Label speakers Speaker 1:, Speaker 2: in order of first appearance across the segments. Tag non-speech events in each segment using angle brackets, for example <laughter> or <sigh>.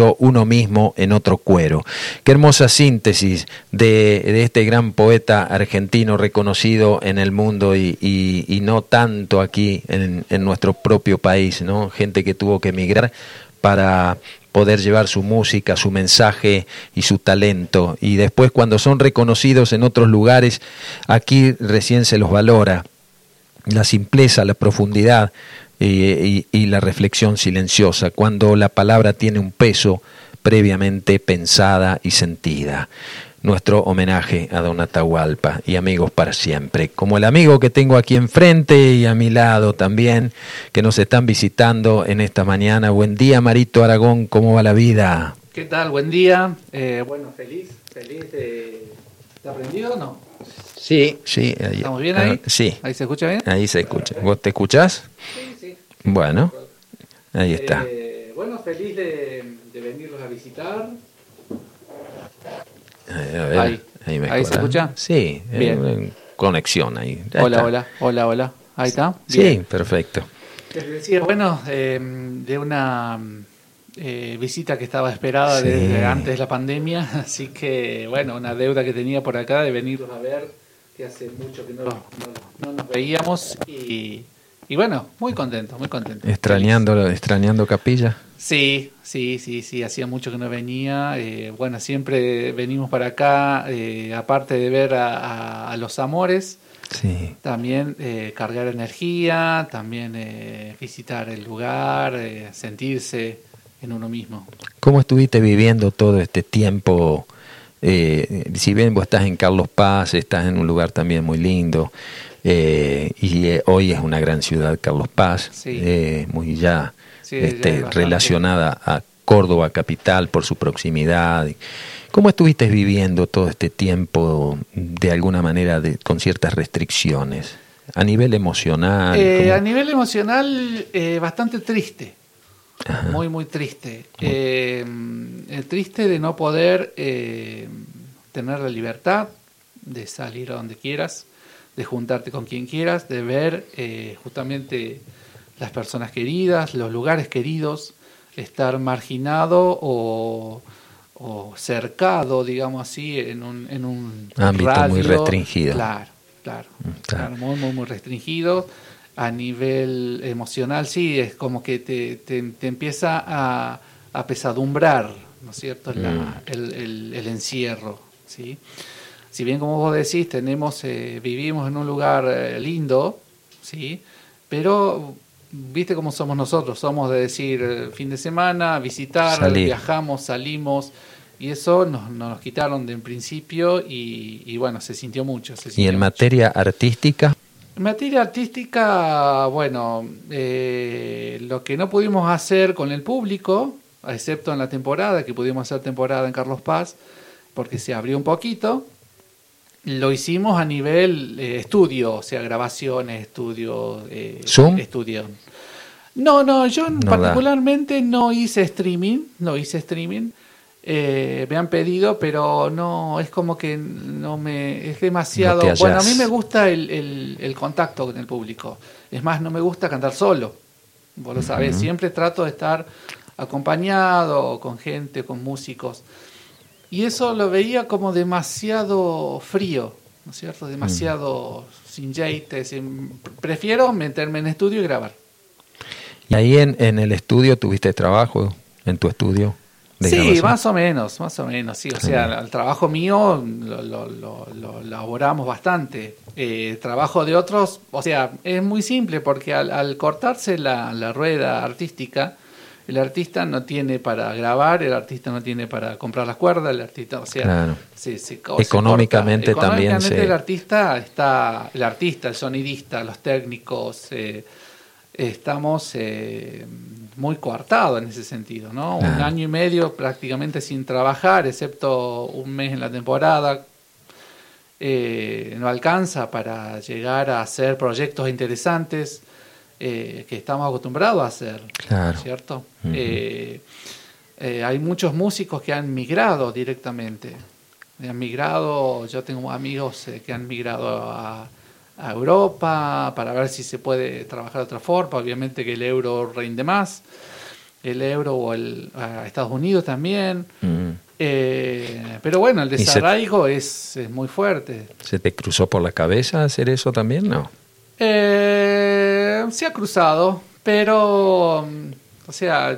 Speaker 1: uno mismo en otro cuero. Qué hermosa síntesis de, este gran poeta argentino reconocido en el mundo y, no tanto aquí en, en, nuestro propio país, ¿no? Gente que tuvo que emigrar para poder llevar su música, su mensaje y su talento. Y después cuando son reconocidos en otros lugares, aquí recién se los valora. La simpleza, la profundidad, y, la reflexión silenciosa, cuando la palabra tiene un peso previamente pensada y sentida. Nuestro homenaje a Don Atahualpa y amigos para siempre, como el amigo que tengo aquí enfrente y a mi lado también, que nos están visitando en esta mañana. Buen día, Marito Aragón, ¿cómo va la vida?
Speaker 2: ¿Qué tal? Buen día. Eh, bueno, feliz, feliz de... ¿Te aprendido o no?
Speaker 1: Sí, sí.
Speaker 2: ¿Estamos bien ahí?
Speaker 1: sí.
Speaker 2: ¿Ahí se escucha bien?
Speaker 1: Ahí se escucha. ¿Vos te escuchás? Sí. Bueno, ahí está.
Speaker 2: Eh, bueno, feliz de, venirlos a visitar.
Speaker 1: ahí,
Speaker 2: ahí, se escucha?
Speaker 1: Sí,
Speaker 2: Bien.
Speaker 1: conexión ahí.
Speaker 2: hola, hola, hola, hola. Ahí está.
Speaker 1: Sí, perfecto.
Speaker 2: Les decía, bueno, em, de una eh, visita que estaba esperada desde antes de la pandemia, <laughs> así que, bueno, una deuda que tenía por acá de venirlos a ver, que hace mucho que no, no nos veíamos y y bueno, muy contento, muy contento.
Speaker 1: Extrañando, extrañando Capilla.
Speaker 2: Sí, sí, sí, sí, hacía mucho que no venía. Eh, bueno, siempre venimos para acá, eh, aparte de ver a, los amores,
Speaker 1: sí.
Speaker 2: también eh, cargar energía, también visitar el lugar, sentirse en uno mismo.
Speaker 1: ¿Cómo estuviste viviendo todo este tiempo? Si bien vos estás en Carlos Paz, estás en un lugar también muy lindo, eh, y eh, hoy es una gran ciudad, Carlos Paz, eh, muy ya, este, relacionada a Córdoba capital por su proximidad. ¿Cómo estuviste viviendo todo este tiempo de alguna manera de, con ciertas restricciones? A nivel emocional.
Speaker 2: a nivel emocional, bastante triste. Muy, muy triste. triste de no poder tener la libertad de salir a donde quieras, de juntarte con quien quieras, de ver eh, justamente las personas queridas, los lugares queridos, estar marginado o, cercado, digamos así, en un, en un
Speaker 1: ámbito muy restringido.
Speaker 2: Claro, claro, mm, claro, muy, muy, muy restringido. A nivel emocional, sí, es como que te, te, empieza a, a, pesadumbrar, ¿no es cierto?, mm. el, el, el encierro, ¿sí? si bien como vos decís, tenemos, eh, vivimos en un lugar eh, lindo, ¿sí? Pero viste cómo somos nosotros, somos de decir eh, fin de semana, visitar, viajamos, salimos, y eso nos, nos quitaron de en principio y, bueno, se sintió mucho.
Speaker 1: ¿Y en materia artística?
Speaker 2: En materia artística, bueno, lo que no pudimos hacer con el público, excepto en la temporada, que pudimos hacer temporada en Carlos Paz, porque se abrió un poquito, lo hicimos a nivel eh, estudio, o sea, grabaciones, estudio, eh,
Speaker 1: ¿Zoom?
Speaker 2: estudio. No, no, yo particularmente no hice streaming, no hice streaming. Eh, me han pedido, pero no, es como que no me, es demasiado. bueno, a mí me gusta el, el, contacto con el público. Es más, no me gusta cantar solo. Vos lo sabés, siempre trato de estar acompañado con gente, con músicos. Y eso lo veía como demasiado frío, ¿no es cierto? Demasiado sin jeites. Prefiero meterme en estudio y grabar.
Speaker 1: ¿Y ahí en, en el estudio tuviste trabajo? ¿En tu estudio?
Speaker 2: Sí, más o menos, más o menos, sí. O sea, el trabajo mío lo, lo, lo, elaboramos bastante. Eh, trabajo de otros, o sea, es muy simple porque al, al cortarse la, la, rueda artística, el artista no tiene para grabar, el artista no tiene para comprar las cuerdas, el artista, o sea,
Speaker 1: económicamente también
Speaker 2: económicamente el artista está, el artista, el sonidista, los técnicos, eh, estamos eh, muy coartados en ese sentido, ¿no? Un año y medio prácticamente sin trabajar, excepto un mes en la temporada, eh, no alcanza para llegar a hacer proyectos interesantes eh, que estamos acostumbrados a hacer, ¿cierto? Hay muchos músicos que han migrado directamente. Han migrado, yo tengo amigos que han migrado a, Europa para ver si se puede trabajar de otra forma. Obviamente que el euro rinde más. el euro o el, a Estados Unidos también.
Speaker 1: Mm.
Speaker 2: Eh, pero bueno, el desarraigo es, es muy fuerte.
Speaker 1: ¿Se te cruzó por la cabeza hacer eso también? No.
Speaker 2: Eh, se ha cruzado, pero, mm, o sea,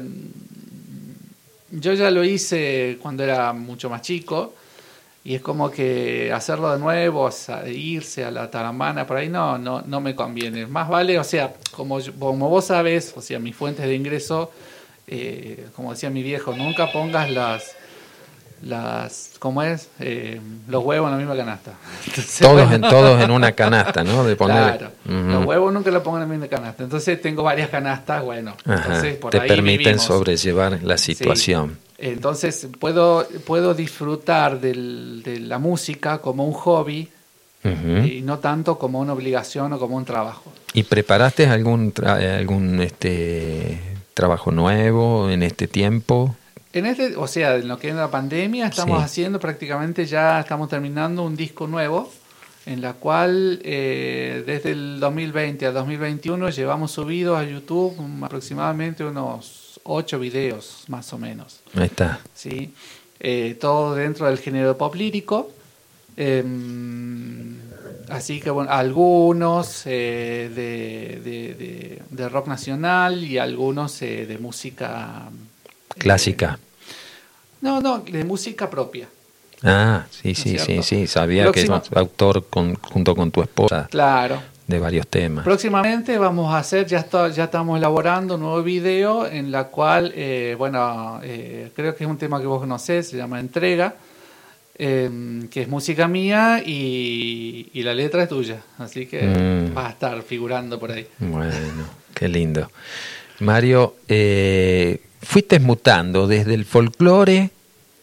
Speaker 2: yo ya lo hice cuando era mucho más chico y es como que hacerlo de nuevo, irse a la taramana por ahí, no, no, no me conviene. Más vale, o sea, como, yo- como vos sabes, o sea, mis fuentes de ingreso, eh, como decía mi viejo, nunca pongas las, las, ¿cómo es? Eh, los huevos en la misma canasta. <laughs> Entonces,
Speaker 1: Todos en, todos en una canasta, ¿no? De poner.
Speaker 2: Claro, los huevos nunca los pongo en la misma canasta. Entonces tengo varias canastas, bueno,
Speaker 1: Ajá.
Speaker 2: entonces por
Speaker 1: Te
Speaker 2: ahí
Speaker 1: permiten
Speaker 2: vivimos.
Speaker 1: sobrellevar la
Speaker 2: Sí. Entonces puedo, puedo disfrutar del- de la música como un hobby y no tanto como una obligación o como un trabajo.
Speaker 1: ¿Y preparaste algún tra- algún este trabajo nuevo en este tiempo?
Speaker 2: En este, o sea, en lo que es la pandemia, estamos
Speaker 1: Sí.
Speaker 2: haciendo prácticamente ya, estamos terminando un disco nuevo, en la cual eh, desde el 2020 al 2021 llevamos subidos a YouTube aproximadamente unos ocho videos, más o menos.
Speaker 1: Ahí está.
Speaker 2: ¿sí? Eh, todo dentro del género pop lírico. Em, así que, bueno, algunos eh, de, de- de- de rock nacional y algunos eh, de música... eh,
Speaker 1: Clásica.
Speaker 2: no, no, de música propia.
Speaker 1: Ah, sí, sí, sí, sí. Sabía que sos autor con, junto con tu esposa
Speaker 2: Claro.
Speaker 1: De varios temas.
Speaker 2: Próximamente vamos a hacer, ya, está, ya estamos elaborando un nuevo video en la cual, eh, bueno, eh, creo que es un tema que vos conocés, se llama Entrega, eh, que es música mía y, y la letra es tuya, así que
Speaker 1: Mm.
Speaker 2: va a estar figurando por ahí.
Speaker 1: Bueno, qué lindo. Mario, eh, fuiste mutando desde el folclore,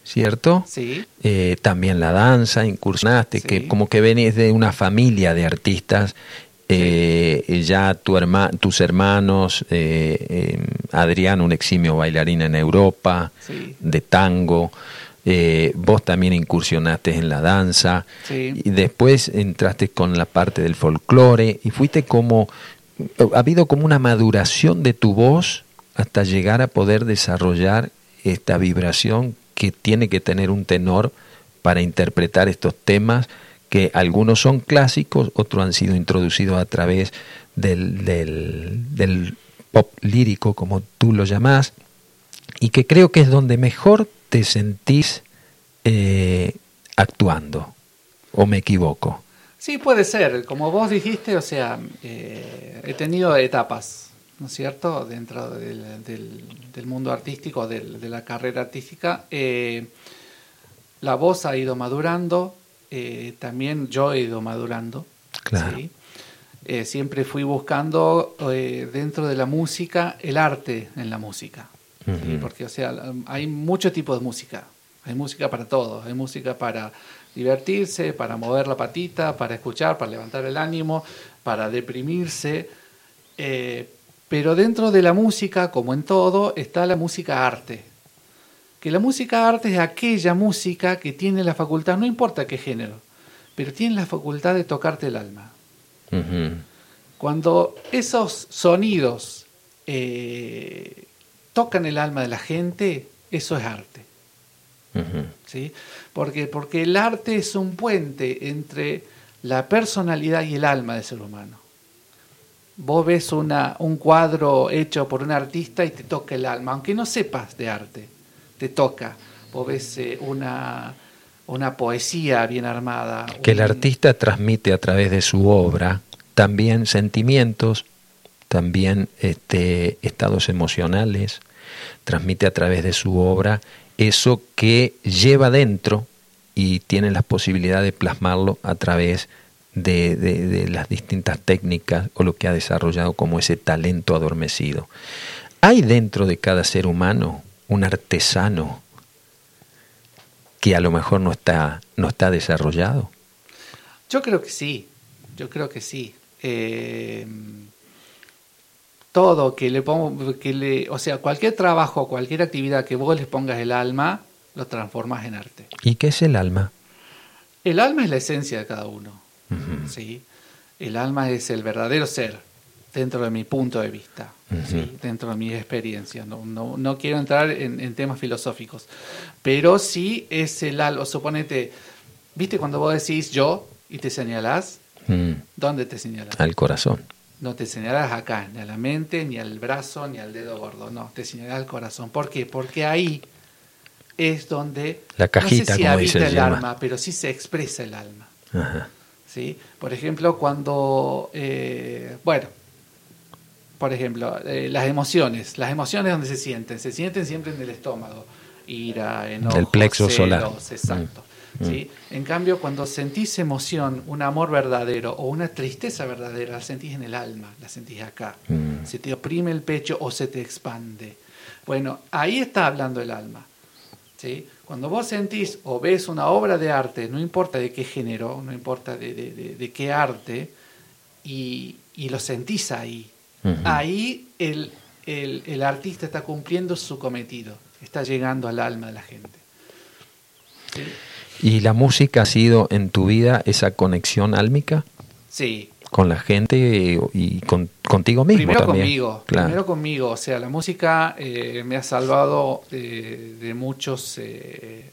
Speaker 1: ¿cierto?
Speaker 2: Sí,
Speaker 1: Eh, también la danza, incursionaste,
Speaker 2: Sí.
Speaker 1: que como que venís de una familia de artistas. Eh, ya tu herma- tus hermanos, eh, eh, Adrián, un eximio bailarín en Europa,
Speaker 2: sí,
Speaker 1: de tango, eh, vos también incursionaste en la danza,
Speaker 2: sí.
Speaker 1: y después entraste con la parte del folclore y fuiste como, ha habido como una maduración de tu voz hasta llegar a poder desarrollar esta vibración que tiene que tener un tenor para interpretar estos temas que algunos son clásicos, otros han sido introducidos a través del, del, pop lírico, como tú lo llamás, y que creo que es donde mejor te sentís eh, actuando, o me equivoco.
Speaker 2: Sí, puede ser. Como vos dijiste, o sea, eh, he tenido etapas, ¿no es cierto?, dentro del, del- del mundo artístico, del- de la carrera artística. Eh, la voz ha ido madurando, eh, también yo he ido madurando.
Speaker 1: Claro.
Speaker 2: ¿sí? Eh, siempre fui buscando eh, dentro de la música el arte en la música. Porque, o sea, hay muchos tipos de música. Hay música para todos. Hay música para divertirse, para mover la patita, para escuchar, para levantar el ánimo, para deprimirse. Eh, pero dentro de la música, como en todo, está la música arte. Que la música arte es aquella música que tiene la facultad, no importa qué género, pero tiene la facultad de tocarte el alma. Cuando esos sonidos eh, tocan el alma de la gente, eso es arte. ¿sí? Porque, porque el arte es un puente entre la personalidad y el alma del ser humano. Vos ves una, un cuadro hecho por un artista y te toca el alma, aunque no sepas de arte, te toca. Vos ves eh, una, una poesía bien armada.
Speaker 1: Que el artista transmite a través de su obra también sentimientos, también este, estados emocionales, transmite a través de su obra eso que lleva dentro y tiene la posibilidad de plasmarlo a través de, de- de las distintas técnicas o lo que ha desarrollado como ese talento adormecido. ¿Hay dentro de cada ser humano un artesano que a lo mejor no está, no está desarrollado?
Speaker 2: Yo creo que sí, yo creo que sí. Eh, todo que le pongo, que le, o sea, cualquier trabajo, cualquier actividad que vos les pongas el alma, lo transformas en arte.
Speaker 1: ¿Y qué es el alma?
Speaker 2: El alma es la esencia de cada uno. ¿sí? El alma es el verdadero ser. Dentro de mi punto de vista, dentro de mi experiencia. No, no, quiero entrar en, temas filosóficos, pero sí es el algo. Suponete, ¿viste cuando vos decís yo y te señalás? Mm. ¿Dónde te señalas?
Speaker 1: Al corazón.
Speaker 2: No te señalas acá, ni a la mente, ni al brazo, ni al dedo gordo. No, te señalas al corazón. ¿Por qué? Porque ahí es donde
Speaker 1: la cajita,
Speaker 2: no sé si habita el alma, pero sí se expresa el alma. ¿Sí? Por ejemplo, cuando, eh, bueno, por ejemplo, eh, las emociones, las emociones donde se sienten, se sienten siempre en el estómago, ira, enojo,
Speaker 1: el plexo solar.
Speaker 2: Exacto. Mm. ¿sí? En cambio, cuando sentís emoción, un amor verdadero o una tristeza verdadera, la sentís en el alma, la sentís acá. Mm. Se te oprime el pecho o se te expande. Bueno, ahí está hablando el alma. ¿sí? Cuando vos sentís o ves una obra de arte, no importa de qué género, no importa de, qué arte, y, y lo sentís ahí, Ahí el, el, artista está cumpliendo su cometido, está llegando al alma de la gente.
Speaker 1: ¿Y la música ha sido en tu vida esa conexión álmica?
Speaker 2: Sí.
Speaker 1: Con la gente y, con, contigo mismo
Speaker 2: primero
Speaker 1: también.
Speaker 2: Conmigo, Primero conmigo, o sea, la música eh, me ha salvado de, muchos... Eh,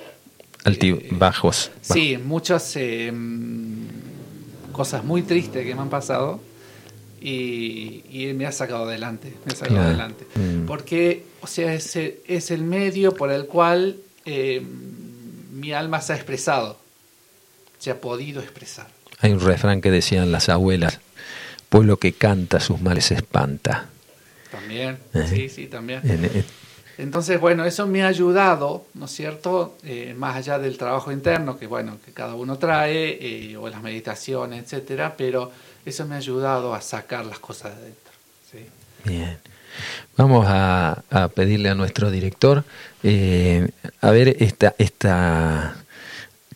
Speaker 1: Altibajos.
Speaker 2: Eh, sí, muchas mm, cosas muy tristes que me han pasado y, me ha sacado adelante, me ha sacado adelante. Mm. Porque, o sea, es, es el medio por el cual eh, mi alma se ha expresado, se ha podido expresar.
Speaker 1: Hay un refrán que decían las abuelas, pueblo que canta sus males espanta.
Speaker 2: También, ¿Eh? sí, sí, también. Entonces, bueno, eso me ha ayudado, ¿no es cierto? Eh, más allá del trabajo interno que, bueno, que cada uno trae, o las meditaciones, etcétera, pero eso me ha ayudado a sacar las cosas de adentro.
Speaker 1: Bien. Vamos a, pedirle a nuestro director eh, a ver esta, esta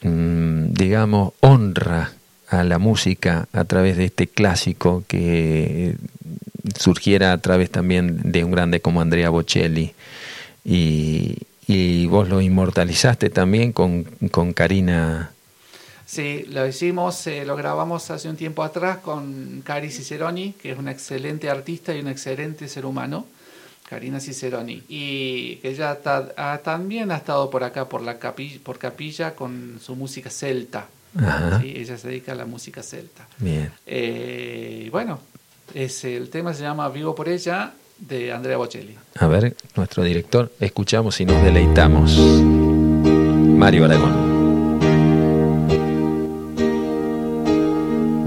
Speaker 1: mm, digamos, honra a la música a través de este clásico que surgiera a través también de un grande como Andrea Bocelli. Y, y vos lo inmortalizaste también con, con Karina
Speaker 2: Sí, lo hicimos, eh, lo grabamos hace un tiempo atrás con Cari Ciceroni, que es una excelente artista y un excelente ser humano, Karina Ciceroni, y ella también ha estado por acá, por la capilla, por capilla, con su música celta. Ella se dedica a la música celta.
Speaker 1: Bien.
Speaker 2: Eh, bueno, es, el tema se llama Vivo por ella, de Andrea Bocelli.
Speaker 1: A ver, nuestro director, escuchamos y nos deleitamos. Mario Aragón.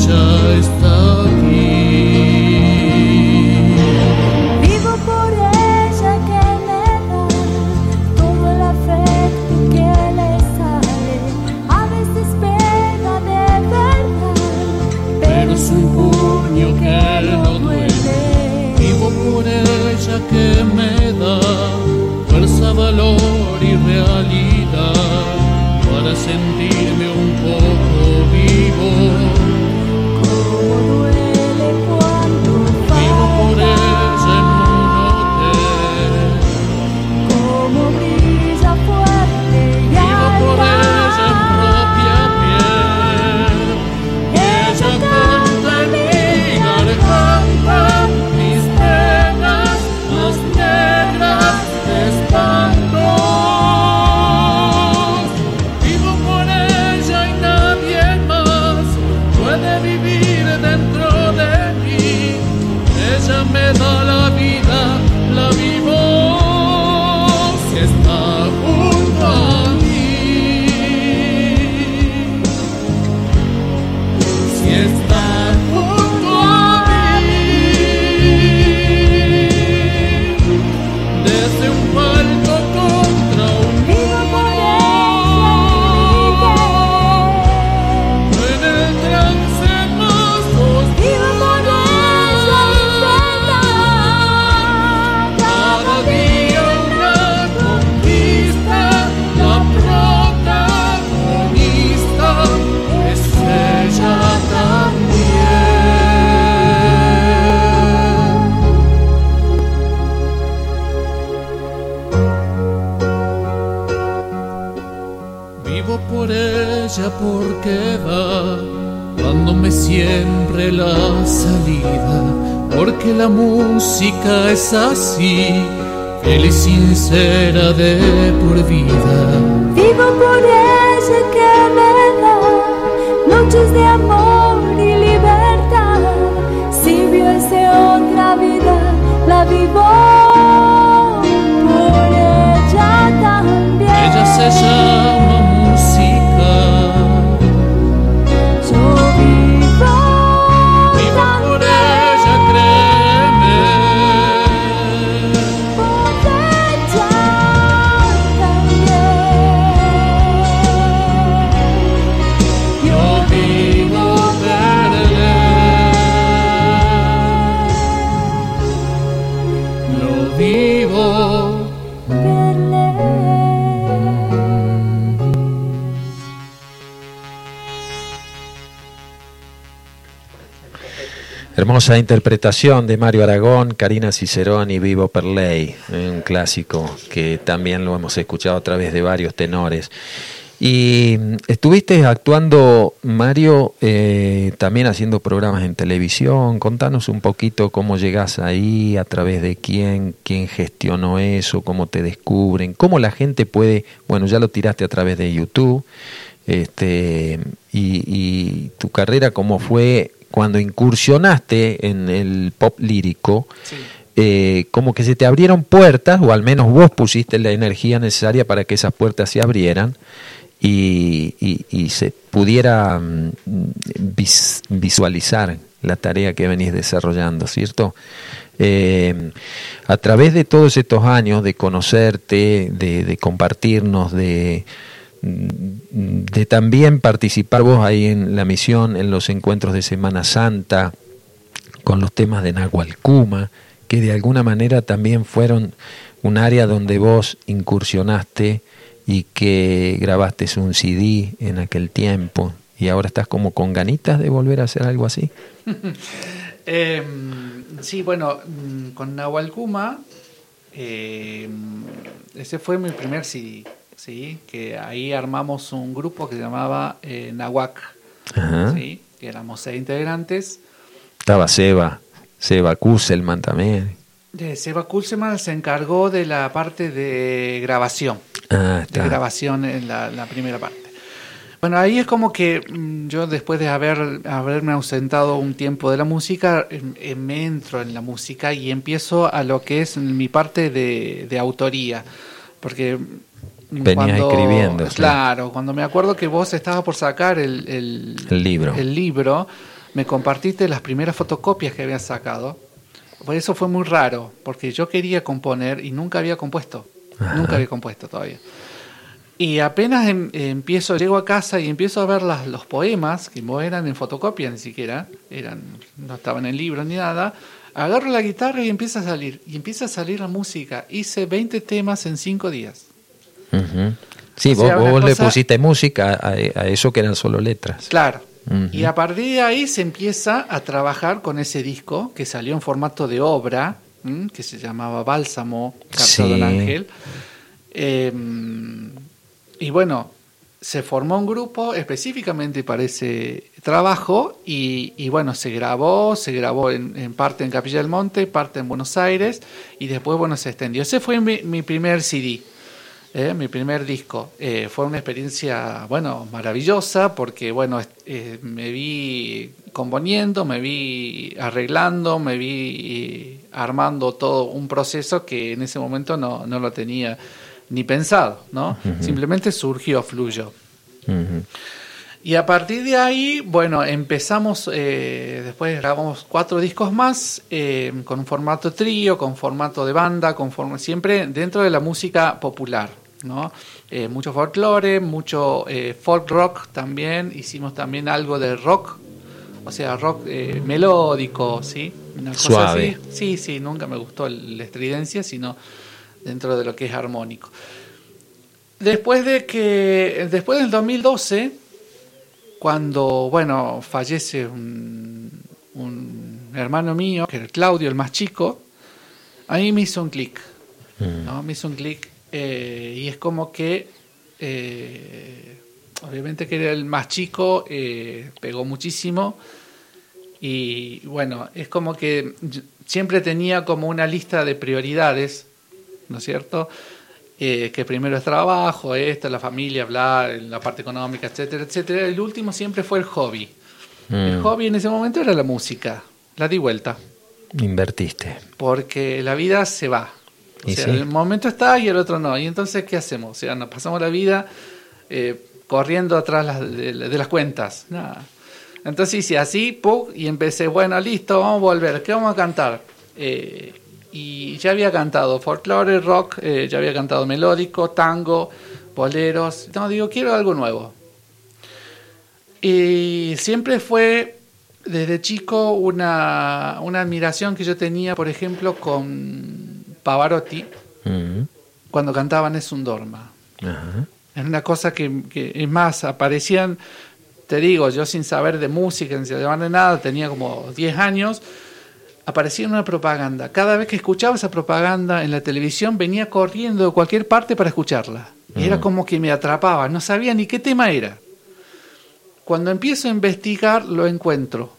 Speaker 3: ella está aquí. Vivo por ella que me
Speaker 4: da todo el afecto que le sale. A veces pega de verdad, pero es un puño que no duele. Vivo
Speaker 3: por ella que me da fuerza, valor y realidad para sentirme un poco. Cuando me siempre la salida, porque la música es así, fiel y sincera de por vida.
Speaker 4: Vivo por ella que me da noches de amor y libertad. Si vio ese otra vida, la vivo.
Speaker 1: Hermosa interpretación de Mario Aragón, Karina Cicerón y Vivo Perley, un clásico que también lo hemos escuchado a través de varios tenores. Y estuviste actuando, Mario, eh, también haciendo programas en televisión. Contanos un poquito cómo llegas ahí, a través de quién, quién gestionó eso, cómo te descubren, cómo la gente puede, bueno, ya lo tiraste a través de YouTube, este, y tu carrera, cómo fue cuando incursionaste en el pop lírico, eh, como que se te abrieron puertas, o al menos vos pusiste la energía necesaria para que esas puertas se abrieran y, se pudiera mm, visualizar la tarea que venís desarrollando, ¿cierto? Eh, a través de todos estos años de conocerte, de compartirnos, de, de también participar vos ahí en la misión, en los encuentros de Semana Santa, con los temas de Nahualcuma, que de alguna manera también fueron un área donde vos incursionaste y que grabaste un CD en aquel tiempo y ahora estás como con ganitas de volver a hacer algo así. <laughs>
Speaker 2: Em, sí, bueno, mm, con Nahualcuma, em, ese fue mi primer CD ¿sí? que ahí armamos un grupo que se llamaba eh, Nahuac, ¿sí? que éramos seis integrantes.
Speaker 1: Estaba Seba, Seba Kusselman también.
Speaker 2: De Seba Kusselman se encargó de la parte de grabación,
Speaker 1: ah,
Speaker 2: de grabación en la, primera parte. Bueno, ahí es como que mm, yo después de haber, haberme ausentado un tiempo de la música, em, em, me entro en la música y empiezo a lo que es mi parte de, de autoría. Porque
Speaker 1: Venía escribiendo.
Speaker 2: Claro, cuando me acuerdo que vos estabas por sacar el,
Speaker 1: el, libro.
Speaker 2: el libro, me compartiste las primeras fotocopias que habías sacado. Por eso fue muy raro, porque yo quería componer y nunca había compuesto. Nunca había compuesto todavía. Y apenas em, empiezo, llego a casa y empiezo a ver las, los poemas, que no eran en fotocopia ni siquiera, eran, no estaban en libro ni nada, agarro la guitarra y empieza a salir. Y empieza a salir la música. Hice 20 temas en 5 días.
Speaker 1: Sí, vos, le pusiste música a, eso que eran solo letras.
Speaker 2: Claro. Y a partir de ahí se empieza a trabajar con ese disco que salió en formato de obra, que se llamaba Bálsamo, Carta Don Ángel. Em, y bueno, se formó un grupo específicamente para ese trabajo y, bueno, se grabó, se grabó en, parte en Capilla del Monte, parte en Buenos Aires y después, bueno, se extendió. Ese fue mi primer CD. Eh, mi primer disco. Eh, fue una experiencia, bueno, maravillosa porque, bueno, eh, me vi componiendo, me vi arreglando, me vi armando todo un proceso que en ese momento no, no lo tenía ni pensado, ¿no? Simplemente surgió, fluyó. Y a partir de ahí, bueno, empezamos, después grabamos cuatro discos más, con un formato trío, con formato de banda, con siempre dentro de la música popular. ¿no? Eh, mucho folklore, mucho eh, folk rock también, hicimos también algo de rock, o sea, rock eh, melódico, ¿sí?
Speaker 1: Suave.
Speaker 2: Sí, sí, nunca me gustó la estridencia, sino dentro de lo que es armónico. Después de que, después del 2012, cuando, bueno, fallece un, hermano mío, que era Claudio, el más chico, a mí me hizo un clic, ¿no? Me hizo un clic eh, y es como que eh, obviamente que era el más chico, eh, pegó muchísimo. Y bueno, es como que siempre tenía como una lista de prioridades, ¿no es cierto? Eh, que primero es trabajo, esto, la familia, hablar, la parte económica, etcétera, etcétera. El último siempre fue el hobby. El
Speaker 1: Mm.
Speaker 2: hobby en ese momento era la música. La di vuelta.
Speaker 1: Invertiste.
Speaker 2: Porque la vida se va. O sea,
Speaker 1: sí.
Speaker 2: el momento está y el otro no. Y entonces, ¿qué hacemos? O sea, nos pasamos la vida eh, corriendo atrás las- de, de las cuentas. Nada. Entonces hice así, ¡pum! y empecé, bueno, listo, vamos a volver. ¿Qué vamos a cantar? Eh, y ya había cantado folclore, rock, eh, ya había cantado melódico, tango, boleros. No, digo, quiero algo nuevo. Y siempre fue desde chico una, una admiración que yo tenía, por ejemplo, con Pavarotti
Speaker 1: Mm.
Speaker 2: cuando cantaban Es un Dorma.
Speaker 1: Ajá.
Speaker 2: Es una cosa que, que, es más, aparecían, te digo, yo sin saber de música, sin saber de nada, tenía como 10 años, aparecía en una propaganda. Cada vez que escuchaba esa propaganda en la televisión, venía corriendo de cualquier parte para escucharla. Y era como que me atrapaba, no sabía ni qué tema era. Cuando empiezo a investigar, lo encuentro.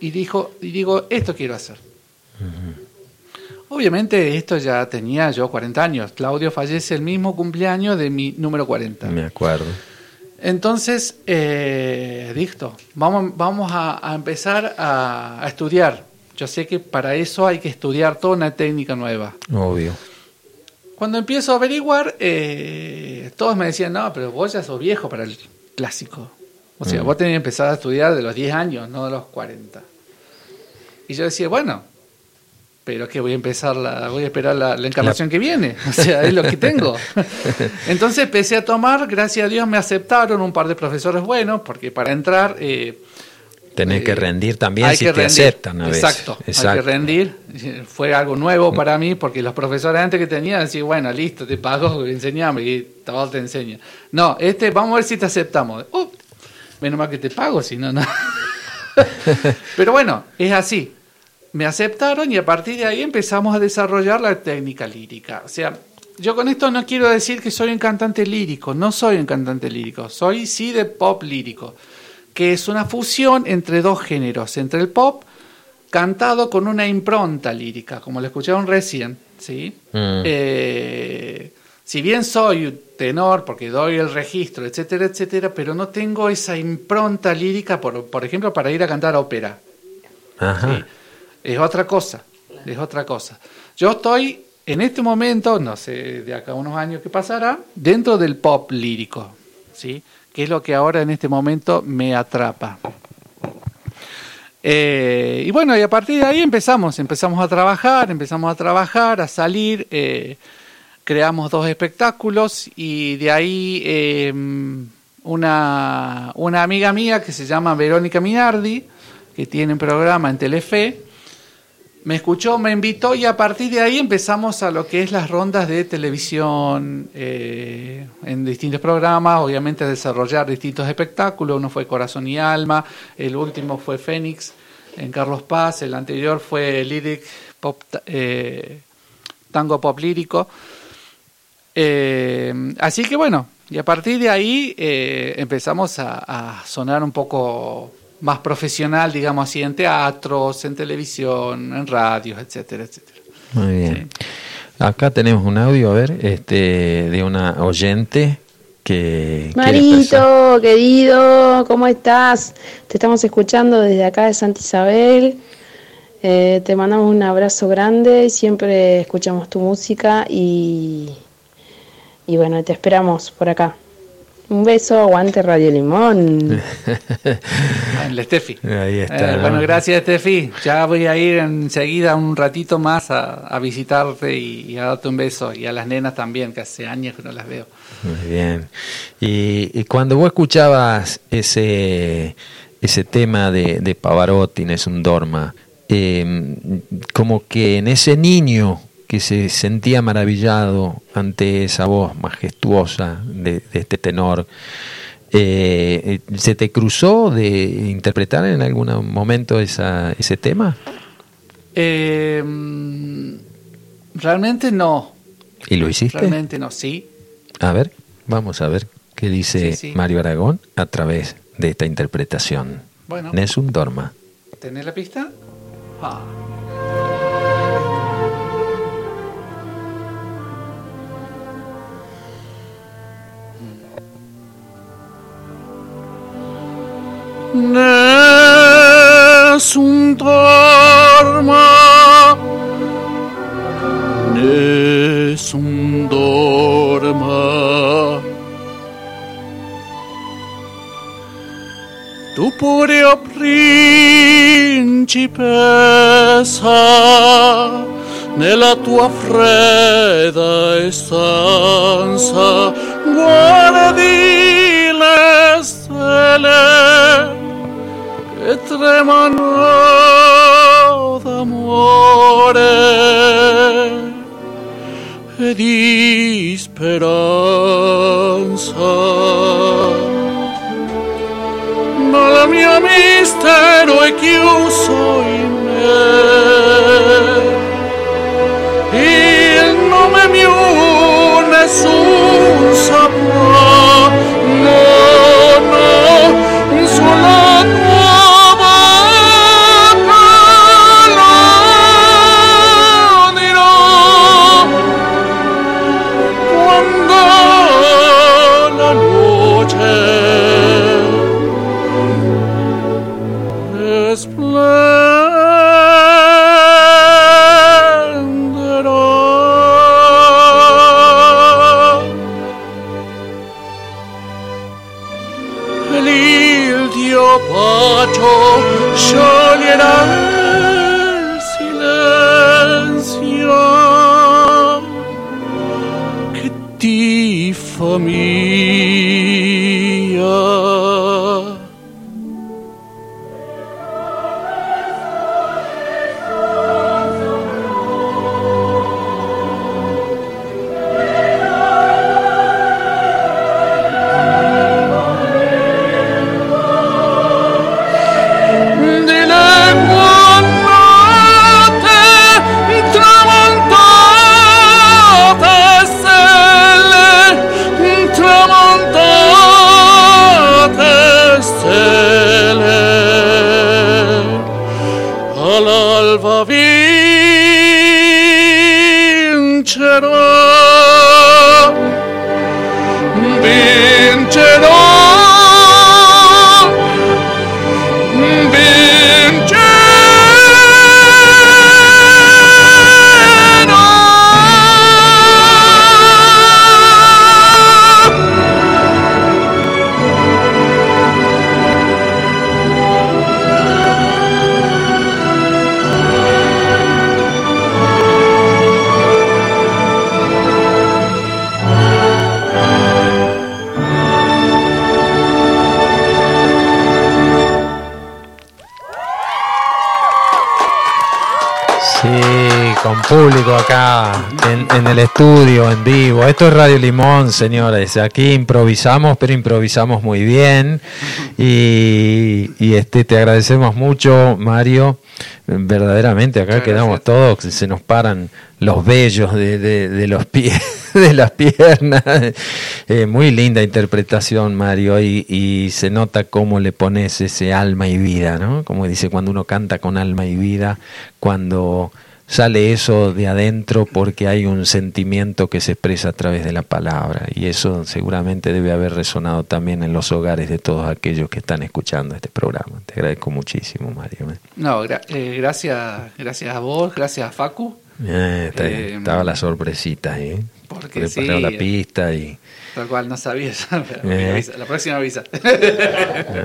Speaker 2: Y, dijo, y digo, esto quiero hacer. Obviamente esto ya tenía yo 40 años. Claudio fallece el mismo cumpleaños de mi número 40.
Speaker 1: Me acuerdo.
Speaker 2: Entonces, eh, listo, vamos, vamos a, a empezar a, a estudiar. Yo sé que para eso hay que estudiar toda una técnica nueva.
Speaker 1: Obvio.
Speaker 2: Cuando empiezo a averiguar, eh, todos me decían, no, pero vos ya sos viejo para el clásico. O sea,
Speaker 1: Mm.
Speaker 2: vos tenés que empezar a estudiar de los 10 años, no de los 40. Y yo decía, bueno, pero que voy a empezar la, voy a esperar la, la encarnación que viene. <laughs> O sea, es lo que tengo. <laughs> Entonces empecé a tomar, gracias a Dios me aceptaron un par de profesores buenos, porque para entrar eh,
Speaker 1: Tenés
Speaker 2: eh,
Speaker 1: que rendir también
Speaker 2: hay
Speaker 1: si
Speaker 2: que
Speaker 1: te
Speaker 2: rendir.
Speaker 1: aceptan a veces.
Speaker 2: Exacto, hay que rendir. Fue algo nuevo para mí porque los profesores antes que tenían decían, bueno, listo, te pago, <laughs> enseñame y todo te enseña. No, este, vamos a ver si te aceptamos. Uh, menos mal que te pago, si no, no. <laughs> Pero bueno, es así. Me aceptaron y a partir de ahí empezamos a desarrollar la técnica lírica. O sea, yo con esto no quiero decir que soy un cantante lírico, no soy un cantante lírico, soy sí de pop lírico, que es una fusión entre dos géneros, entre el pop cantado con una impronta lírica, como lo escucharon recién, ¿sí?
Speaker 1: Mm.
Speaker 2: Eh, si bien soy tenor, porque doy el registro, etcétera, etcétera, pero no tengo esa impronta lírica, por, por ejemplo, para ir a cantar ópera.
Speaker 1: Ajá.
Speaker 2: Sí. Es otra cosa, es otra cosa. Yo estoy en este momento, no sé, de acá a unos años que pasará, dentro del pop lírico, ¿sí? Que es lo que ahora en este momento me atrapa. Eh, y bueno, y a partir de ahí empezamos, empezamos a trabajar, empezamos a trabajar, a salir, eh, creamos dos espectáculos y de ahí eh, una, una amiga mía que se llama Verónica Minardi, que tiene un programa en Telefe, me escuchó, me invitó y a partir de ahí empezamos a lo que es las rondas de televisión eh, en distintos programas, obviamente a desarrollar distintos espectáculos, uno fue Corazón y Alma, el último fue Fénix en Carlos Paz, el anterior fue Lyric Pop, eh, Tango Pop Lírico. Eh, así que bueno, y a partir de ahí empezamos a sonar un poco más profesional, digamos así, en teatros, en televisión, en radios, etcétera, etcétera.
Speaker 1: Muy bien. Acá tenemos un audio, a ver, este, de una oyente que...
Speaker 5: Marito, querido, ¿cómo estás? Te estamos escuchando desde acá de Santa Isabel. Eh, te mandamos un abrazo grande, siempre escuchamos tu música y, y bueno, te esperamos por acá. Un beso, aguante Radio Limón. <laughs>
Speaker 2: El Steffi.
Speaker 1: Ahí está.
Speaker 2: Eh,
Speaker 1: ¿no?
Speaker 2: bueno, gracias Steffi. Ya voy a ir enseguida un ratito más a, a visitarte y, y a darte un beso. Y a las nenas también, que hace años que no las veo.
Speaker 1: Muy bien. Y, y cuando vos escuchabas ese, ese tema de, de Pavarotti, es un Dorma, eh, como que en ese niño que se sentía maravillado ante esa voz majestuosa de, de este tenor, eh, ¿se te cruzó de interpretar en algún momento esa, ese tema?
Speaker 2: Eh, realmente no.
Speaker 1: ¿Y lo hiciste?
Speaker 2: Realmente no. Sí.
Speaker 1: A ver, vamos a ver que dice Mario Aragón a través de esta interpretación.
Speaker 2: Bueno.
Speaker 1: Nessun Dorma.
Speaker 2: ¿Tenés la pista? Ah.
Speaker 3: Nessun dorma Nessun dorma Tu pure o principessa nella tua fredda stanza guardi le stelle que treman los amores di speranza ma la mia mistero è chiuso in me
Speaker 1: acá, en, en el estudio, en vivo. Esto es Radio Limón, señores. Aquí improvisamos, pero improvisamos muy bien. Y, y este, te agradecemos mucho, Mario. Verdaderamente, acá
Speaker 2: Muchas
Speaker 1: quedamos
Speaker 2: gracias.
Speaker 1: todos, se nos paran los vellos de, de- de los pies, <laughs> de las piernas. Eh, muy linda interpretación, Mario, y, y se nota cómo le pones ese alma y vida, ¿no? Como dice, cuando uno canta con alma y vida, cuando sale eso de adentro porque hay un sentimiento que se expresa a través de la palabra y eso seguramente debe haber resonado también en los hogares de todos aquellos que están escuchando este programa. Te agradezco muchísimo, Mario. ¿eh?
Speaker 2: No, gra- eh, gracias, gracias a vos, gracias a Facu.
Speaker 1: Eh, está-
Speaker 2: Eh,
Speaker 1: estaba la sorpresita ahí. ¿eh?
Speaker 2: porque sí,
Speaker 1: la pista y
Speaker 2: Tal cual, no sabía. <laughs> La próxima avisa.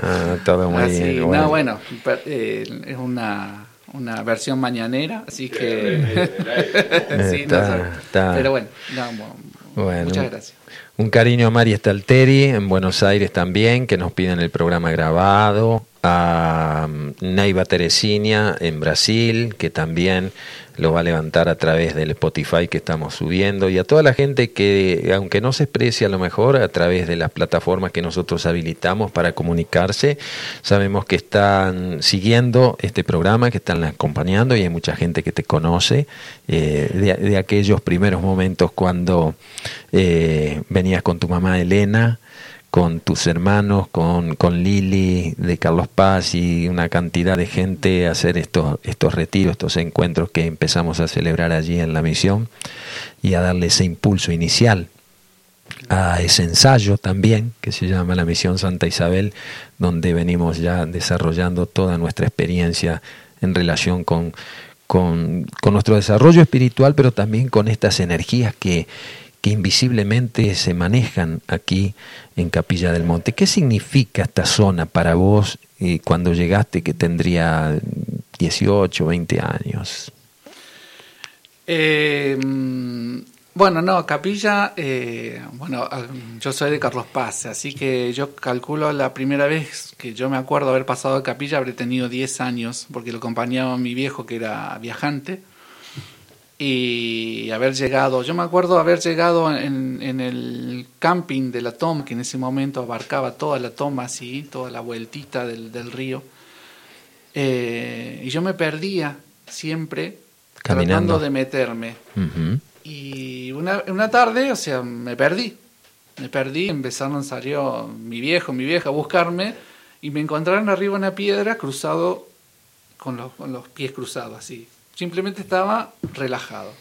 Speaker 1: ah, todo muy
Speaker 2: Así,
Speaker 1: bien.
Speaker 2: no,
Speaker 1: bueno.
Speaker 2: es una, una versión mañanera, así que. <laughs> Sí, no
Speaker 1: Está-
Speaker 2: sabe.
Speaker 1: está.
Speaker 2: Pero bueno, no, bueno,
Speaker 1: Bueno,
Speaker 2: muchas gracias.
Speaker 1: Un cariño a Mari Stalteri en Buenos Aires también, que nos piden el programa grabado. A Neiva Teresina en Brasil, que también lo va a levantar a través del Spotify que estamos subiendo. Y a toda la gente que, aunque no se exprese a lo mejor a través de las plataformas que nosotros habilitamos para comunicarse, sabemos que están siguiendo este programa, que están acompañando y hay mucha gente que te conoce eh, de, de aquellos primeros momentos cuando eh, venías con tu mamá Elena, con tus hermanos, con, con Lili de Carlos Paz y una cantidad de gente hacer estos, estos retiros, estos encuentros que empezamos a celebrar allí en la misión y a darle ese impulso inicial a ese ensayo también que se llama la Misión Santa Isabel, donde venimos ya desarrollando toda nuestra experiencia en relación con, con, nuestro desarrollo espiritual, pero también con estas energías que, invisiblemente se manejan aquí en Capilla del Monte. ¿Qué significa esta zona para vos y cuando llegaste que tendría 18, 20 años?
Speaker 2: Eh, bueno, no, Capilla, eh, bueno, yo soy de Carlos Paz, así que yo calculo la primera vez que yo me acuerdo haber pasado a Capilla, habré tenido 10 años, porque lo acompañaba mi viejo que era viajante, y haber llegado, yo me acuerdo haber llegado en, en el camping de la toma, que en ese momento abarcaba toda la toma, así, toda la vueltita del, del río, eh, y yo me perdía siempre
Speaker 1: Caminando.
Speaker 2: tratando de meterme. Y una, una tarde, o sea, me perdí. Me perdí, empezaron, salió mi viejo, mi vieja a buscarme y me encontraron arriba una piedra cruzado, con los, con los pies cruzados, así. Simplemente estaba relajado,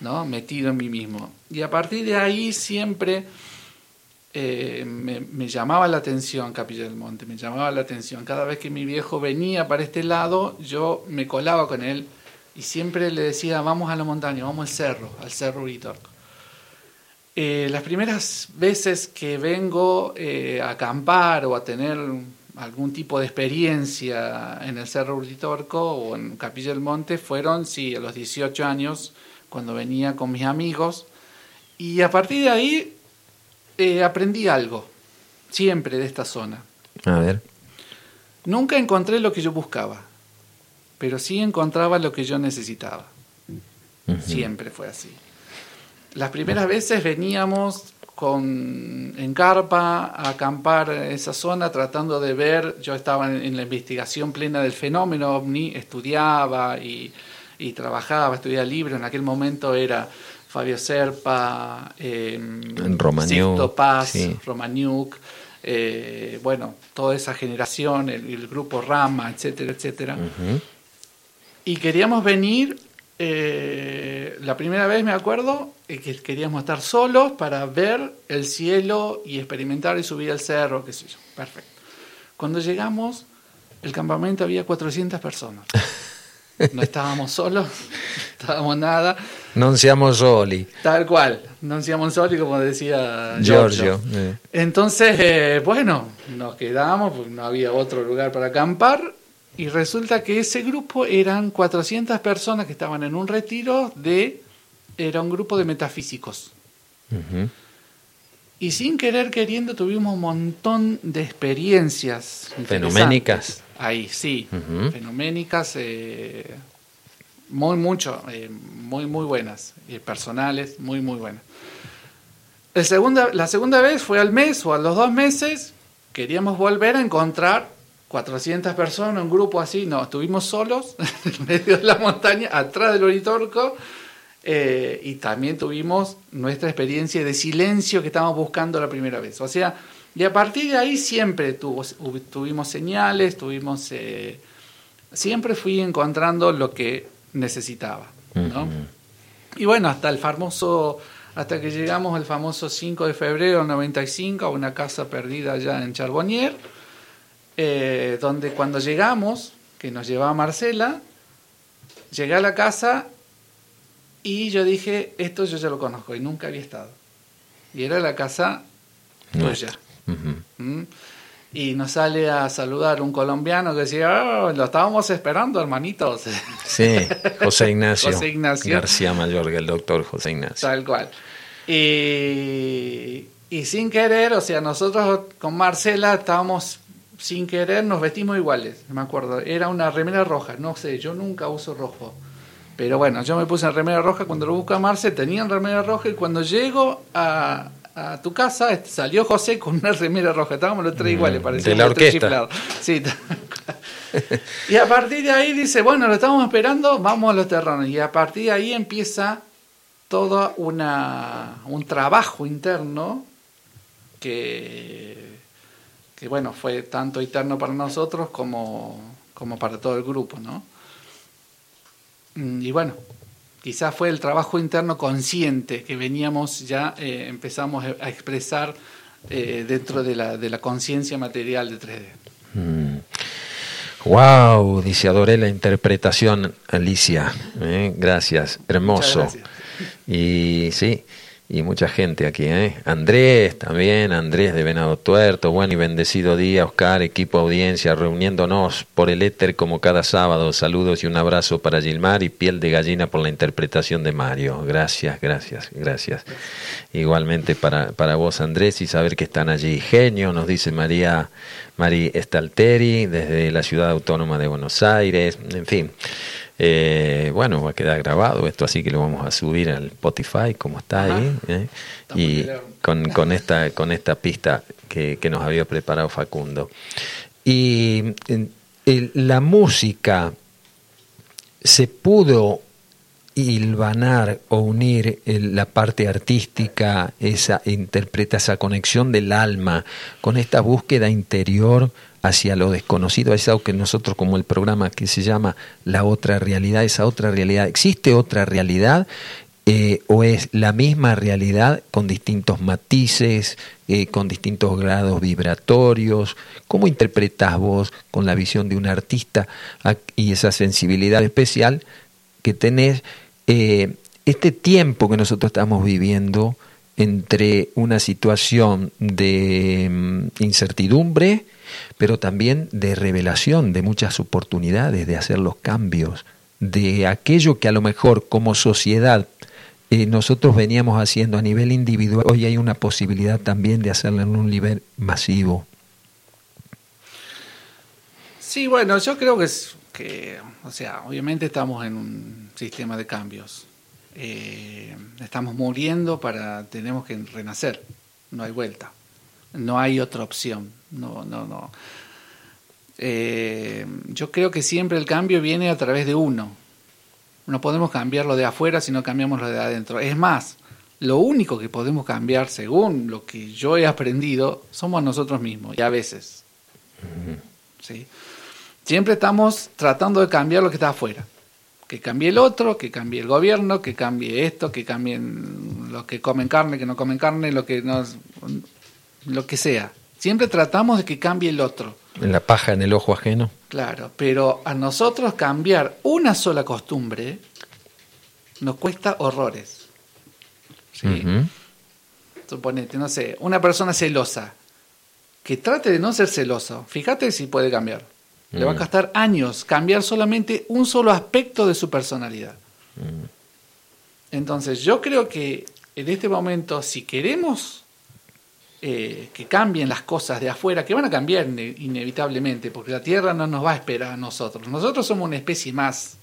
Speaker 2: ¿no? Metido en mí mismo. Y a partir de ahí siempre eh, me, llamaba la atención Capilla del Monte, me llamaba la atención. Cada vez que mi viejo venía para este lado, yo me colaba con él y siempre le decía, vamos a la montaña, vamos al cerro, al cerro Uritorco. Eh, las primeras veces que vengo eh, a acampar o a tener algún tipo de experiencia en el Cerro Uritorco o en Capilla del Monte fueron, sí, a los 18 años, cuando venía con mis amigos. Y a partir de ahí eh, aprendí algo, siempre de esta zona.
Speaker 1: A ver.
Speaker 2: Nunca encontré lo que yo buscaba pero sí encontraba lo que yo necesitaba. Uh -huh. Siempre fue así. Las primeras veces veníamos con, en carpa a acampar en esa zona tratando de ver, yo estaba en, en la investigación plena del fenómeno ovni, estudiaba y, y trabajaba, estudiaba libros, en aquel momento era Fabio Serpa, eh, Paz, sí. Romaniuk, eh, bueno, toda esa generación, el, el, grupo Rama, etcétera, etcétera. Uh -huh. Y queríamos venir, eh, la primera vez me acuerdo, que queríamos estar solos para ver el cielo y experimentar y subir al cerro, qué sé yo. Perfecto. Cuando llegamos, el campamento había 400 personas. No <laughs> estábamos solos, no <laughs> estábamos nada.
Speaker 1: Non siamo soli.
Speaker 2: Tal cual, non siamo soli, como decía Giorgio.
Speaker 1: Giorgio eh.
Speaker 2: Entonces, eh, bueno, nos quedamos, porque no había otro lugar para acampar, y resulta que ese grupo eran 400 personas que estaban en un retiro de... Era un grupo de metafísicos. Uh -huh. Y sin querer queriendo tuvimos un montón de experiencias.
Speaker 1: Fenoménicas.
Speaker 2: Ahí, sí. Uh -huh. Fenoménicas, eh, muy, mucho, eh, muy, muy buenas. Eh, personales, muy, muy buenas. El segunda, la segunda vez fue al mes o a los dos meses. Queríamos volver a encontrar 400 personas, un grupo así, no, estuvimos solos <laughs> en medio de la montaña, atrás del Oritorco, eh, y también tuvimos nuestra experiencia de silencio que estábamos buscando la primera vez. O sea, y a partir de ahí siempre tuvo, tuvimos señales, tuvimos, eh, siempre fui encontrando lo que necesitaba, ¿no? Uh -huh. Y bueno, hasta el famoso, hasta que llegamos al famoso 5 de febrero del 95 a una casa perdida allá en Charbonnier, eh, donde cuando llegamos, que nos llevaba Marcela, llegué a la casa y yo dije, esto yo ya lo conozco y nunca había estado. Y era la casa tuya. Uh -huh. ¿Mm? Y nos sale a saludar un colombiano que decía, oh, lo estábamos esperando, hermanitos. <laughs>
Speaker 1: Sí, José Ignacio,
Speaker 2: José Ignacio.
Speaker 1: García Mayor, el doctor José Ignacio.
Speaker 2: Tal cual. Y, y sin querer, o sea, nosotros con Marcela estábamos sin querer nos vestimos iguales, me acuerdo. Era una remera roja, no sé, yo nunca uso rojo. Pero bueno, yo me puse en remera roja cuando lo busca Marce, tenían remera roja y cuando llego a, a, tu casa salió José con una remera roja. Estábamos los tres iguales, parecía
Speaker 1: de la orquesta.
Speaker 2: Sí. <laughs> y a partir de ahí dice, bueno, lo estamos esperando, vamos a los terrenos. Y a partir de ahí empieza todo una, un trabajo interno que, que, bueno, fue tanto eterno para nosotros como, como para todo el grupo, ¿no? Mm, y bueno, quizás fue el trabajo interno consciente que veníamos ya, eh, empezamos a expresar eh, dentro de la, de la conciencia material de 3D.
Speaker 1: Wow, dice, adoré la interpretación, Alicia. ¿eh? gracias, hermoso. Y sí, y mucha gente aquí, ¿eh? Andrés también, Andrés de Venado Tuerto, buen y bendecido día, Oscar, equipo audiencia, reuniéndonos por el éter como cada sábado. Saludos y un abrazo para Gilmar y piel de gallina por la interpretación de Mario. Gracias, gracias, gracias. Igualmente para, para vos, Andrés, y saber que están allí. Genio, nos dice María Mari Stalteri, desde la ciudad autónoma de Buenos Aires, en fin. Eh, bueno, va a quedar grabado esto, así que lo vamos a subir al Spotify, como está ahí, ¿eh? y con, con, esta, con esta pista que, que nos había preparado Facundo. Y la música se pudo hilvanar o unir la parte artística, esa interpreta esa conexión del alma con esta búsqueda interior hacia lo desconocido, es algo que nosotros como el programa que se llama La otra realidad, esa otra realidad, ¿existe otra realidad? Eh, o es la misma realidad con distintos matices, eh, con distintos grados vibratorios. ¿Cómo interpretas vos con la visión de un artista y esa sensibilidad especial que tenés eh, este tiempo que nosotros estamos viviendo entre una situación de mm, incertidumbre, pero también de revelación de muchas oportunidades de hacer los cambios, de aquello que a lo mejor como sociedad eh, nosotros veníamos haciendo a nivel individual, hoy hay una posibilidad también de hacerlo en un nivel masivo.
Speaker 2: Sí, bueno, yo creo que es que, o sea, obviamente estamos en un sistema de cambios. Eh, estamos muriendo para, tenemos que renacer, no hay vuelta, no hay otra opción. No, no, no. Eh, yo creo que siempre el cambio viene a través de uno. No podemos cambiar lo de afuera si no cambiamos lo de adentro. Es más, lo único que podemos cambiar, según lo que yo he aprendido, somos nosotros mismos, y a veces. ¿Sí? Siempre estamos tratando de cambiar lo que está afuera. Que cambie el otro, que cambie el gobierno, que cambie esto, que cambien los que comen carne, que no comen carne, lo que nos, lo que sea. Siempre tratamos de que cambie el otro.
Speaker 1: En la paja en el ojo ajeno.
Speaker 2: Claro, pero a nosotros cambiar una sola costumbre nos cuesta horrores. ¿Sí? Suponete, no sé, una persona celosa, que trate de no ser celoso, fíjate si puede cambiar. Le va a mm. costar años cambiar solamente un solo aspecto de su personalidad. Mm. Entonces, yo creo que en este momento, si queremos eh, que cambien las cosas de afuera, que van a cambiar inevitablemente, porque la Tierra no nos va a esperar a nosotros. Nosotros somos una especie más.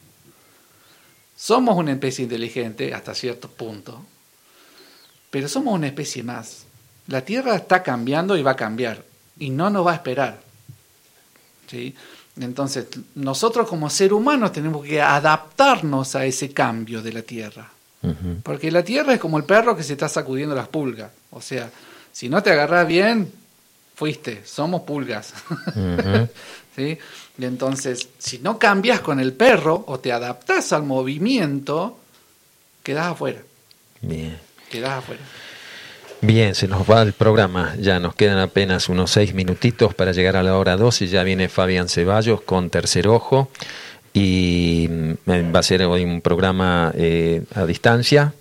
Speaker 2: Somos una especie inteligente hasta cierto punto, pero somos una especie más. La Tierra está cambiando y va a cambiar, y no nos va a esperar. ¿Sí? Entonces, nosotros como ser humanos tenemos que adaptarnos a ese cambio de la Tierra. Porque la Tierra es como el perro que se está sacudiendo las pulgas. O sea, si no te agarras bien, fuiste, somos pulgas. <laughs> ¿Sí? Y entonces, si no cambias con el perro o te adaptas al movimiento, quedas afuera.
Speaker 1: Bien.
Speaker 2: Quedas afuera.
Speaker 1: Bien, se nos va el programa. Ya nos quedan apenas unos seis minutitos para llegar a la hora 12. Ya viene Fabián Ceballos con Tercer Ojo. Y mm, va a ser hoy un programa eh, a distancia,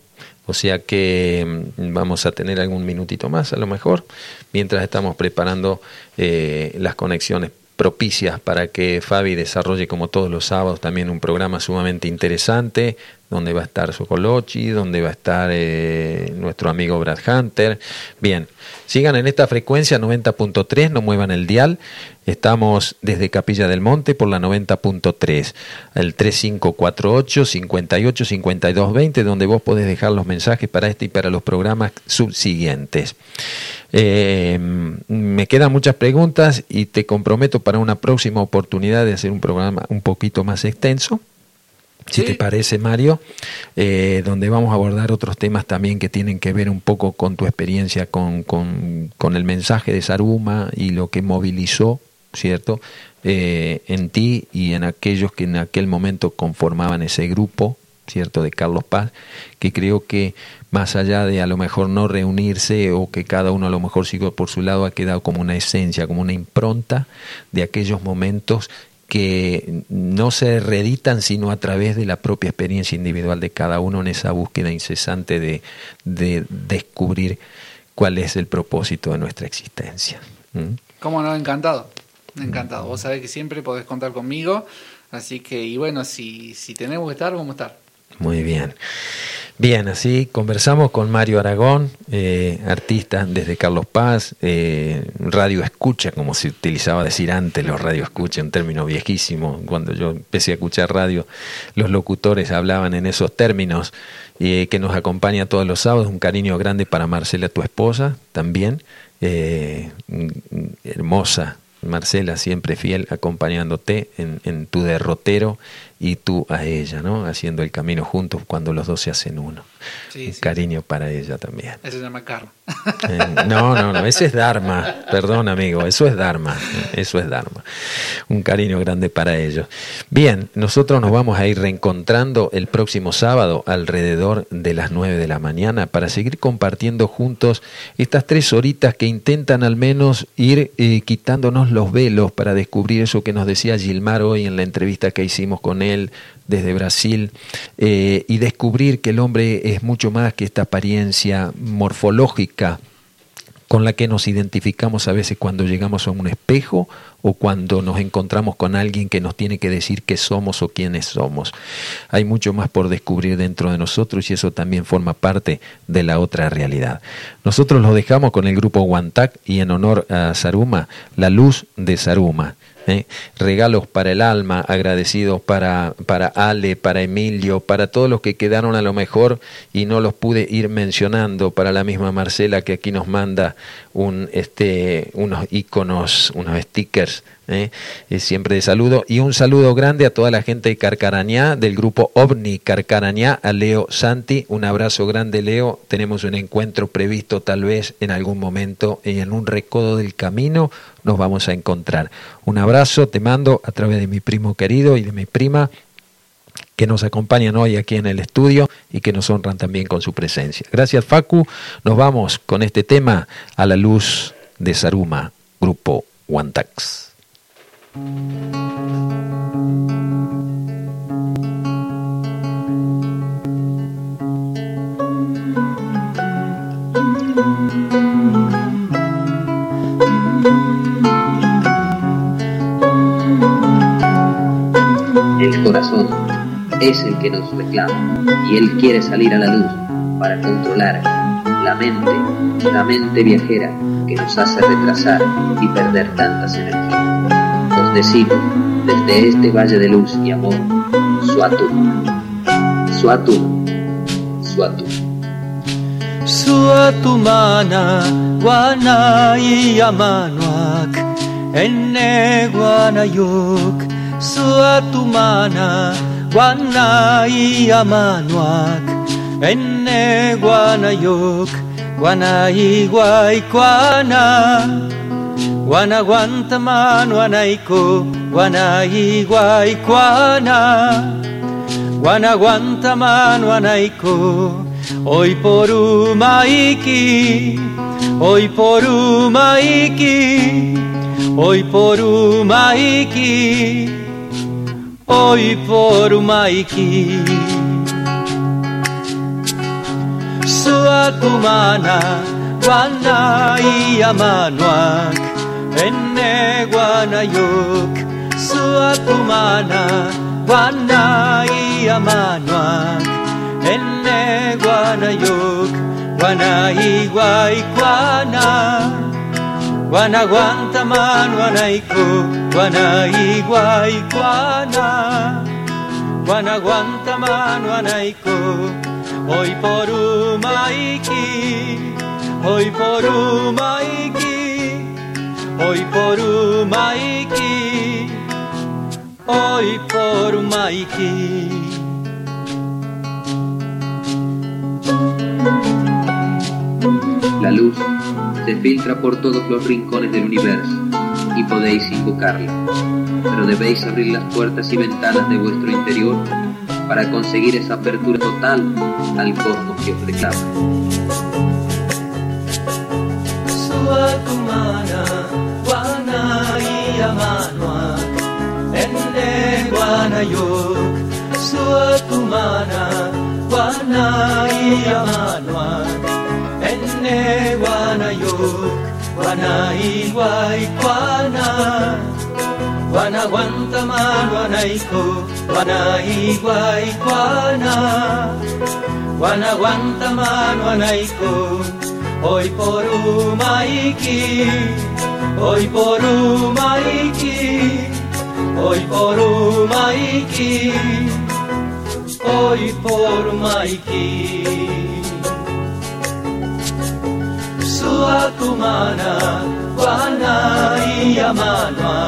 Speaker 1: o sea que mm, vamos a tener algún minutito más a lo mejor, mientras estamos preparando eh, las conexiones propicias para que Fabi desarrolle como todos los sábados también un programa sumamente interesante donde va a estar Socolochi, donde va a estar eh, nuestro amigo Brad Hunter. Bien, sigan en esta frecuencia 90.3, no muevan el dial. Estamos desde Capilla del Monte por la 90.3, el 3548 58 52 20, donde vos podés dejar los mensajes para este y para los programas subsiguientes. Eh, me quedan muchas preguntas y te comprometo para una próxima oportunidad de hacer un programa un poquito más extenso si te parece, Mario, eh, donde vamos a abordar otros temas también que tienen que ver un poco con tu experiencia con, con, el mensaje de Saruma y lo que movilizó, ¿cierto?, eh, en ti y en aquellos que en aquel momento conformaban ese grupo, ¿cierto?, de Carlos Paz, que creo que más allá de a lo mejor no reunirse o que cada uno a lo mejor siga por su lado, ha quedado como una esencia, como una impronta de aquellos momentos que no se reeditan sino a través de la propia experiencia individual de cada uno en esa búsqueda incesante de, de descubrir cuál es el propósito de nuestra existencia.
Speaker 2: ¿Cómo no? Encantado, encantado. Vos sabés que siempre podés contar conmigo, así que, y bueno, si, si tenemos que estar, vamos a estar.
Speaker 1: Muy bien. Bien, así conversamos con Mario Aragón, eh, artista desde Carlos Paz, eh, radio escucha, como se utilizaba decir antes, los radio escucha, un término viejísimo. Cuando yo empecé a escuchar radio, los locutores hablaban en esos términos, y que nos acompaña todos los sábados. Un cariño grande para Marcela, tu esposa, también, eh, hermosa. Marcela, siempre fiel, acompañándote en tu derrotero y tú a ella, ¿no? Haciendo el camino juntos cuando los dos se hacen uno. un cariño para ella también.
Speaker 2: Ese se llama Carlos.
Speaker 1: Eh, no, no, no, ese es Dharma. Perdón, amigo, eso es Dharma. Eso es Dharma. Un cariño grande para ellos. Bien, nosotros nos vamos a ir reencontrando el próximo sábado alrededor de las 9 de la mañana para seguir compartiendo juntos estas tres horitas que intentan al menos ir eh, quitándonos los velos para descubrir eso que nos decía Gilmar hoy en la entrevista que hicimos con él desde Brasil eh, y descubrir que el hombre es mucho más que esta apariencia morfológica con la que nos identificamos a veces cuando llegamos a un espejo o cuando nos encontramos con alguien que nos tiene que decir qué somos o quiénes somos. Hay mucho más por descubrir dentro de nosotros y eso también forma parte de la otra realidad. Nosotros lo dejamos con el grupo Guantac y en honor a Saruma, la luz de Saruma. ¿Eh? regalos para el alma, agradecidos para, para Ale, para Emilio, para todos los que quedaron a lo mejor y no los pude ir mencionando, para la misma Marcela que aquí nos manda un, este, unos iconos, unos stickers ¿eh? siempre de saludo. Y un saludo grande a toda la gente de Carcarañá, del grupo OVNI Carcarañá, a Leo Santi. Un abrazo grande, Leo. Tenemos un encuentro previsto tal vez en algún momento y en un recodo del camino nos vamos a encontrar. Un abrazo, te mando a través de mi primo querido y de mi prima que nos acompañan hoy aquí en el estudio y que nos honran también con su presencia. Gracias Facu, nos vamos con este tema a la luz de Saruma, grupo Wantax.
Speaker 6: El corazón es el que nos reclama y él quiere salir a la luz para controlar la mente, la mente viajera que nos hace retrasar y perder tantas energías decimos desde este valle de luz y amor, Suatu, Suatu, Suatu.
Speaker 7: Suatu mana guanai amanuak enne guanayuk Suatu mana guanai amanuak enne guanayuk guanai guaikuana Wana guanta mano anaiko, wana iguaikuana. Wana guanta mano anaiko, hoy por maiki, hoy por maiki, hoy por maiki, hoy por maiki. Suatumana, wana y amanuak enne guanayuk suatumana guanai amanuak enne guanayuk guanai guaikuana Guanaguantamán, Guanaico, Guanaiguay, Guana. Guanaguantamán, Guanaico, hoy por Humayqui, hoy por Humayqui, hoy por Humayqui, hoy por Humayqui.
Speaker 6: La luz se filtra por todos los rincones del universo y podéis invocarla, pero debéis abrir las puertas y ventanas de vuestro interior para conseguir esa apertura total al cosmos que os reclama.
Speaker 7: Suatu mana wana ia manua enne wana yok Suatu mana wana ia manua enne wana yok wana iwai kwana wana guantamano anaiko wana iguai kwana wana guantamano anaiko hoy por Umaiki hoy por Umaiki hoy por Umaiki hoy por Umaiki Suakumana wana iyamanwa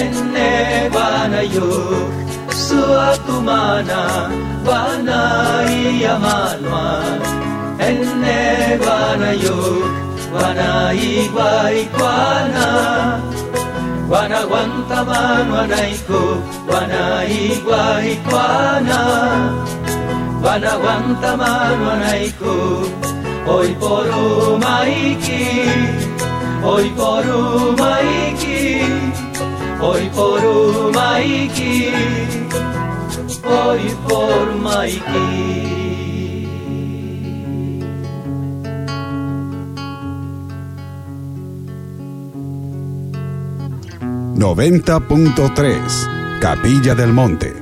Speaker 7: enne wana yuk Suakumana wana iyamanwa enne wana yuk wana iguai kwana wana guantaman wanaiko wana iguai kwana wana guantaman wanaiko hoy por Umaiki, hoy por Umaiki, hoy por Umaiki, hoy por Umaiki.
Speaker 8: ...90.3... Capilla del Monte.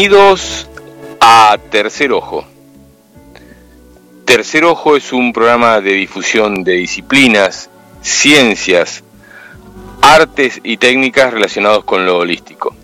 Speaker 9: Bienvenidos a Tercer Ojo. Tercer Ojo es un programa de difusión de disciplinas, ciencias, artes y técnicas relacionados con lo holístico.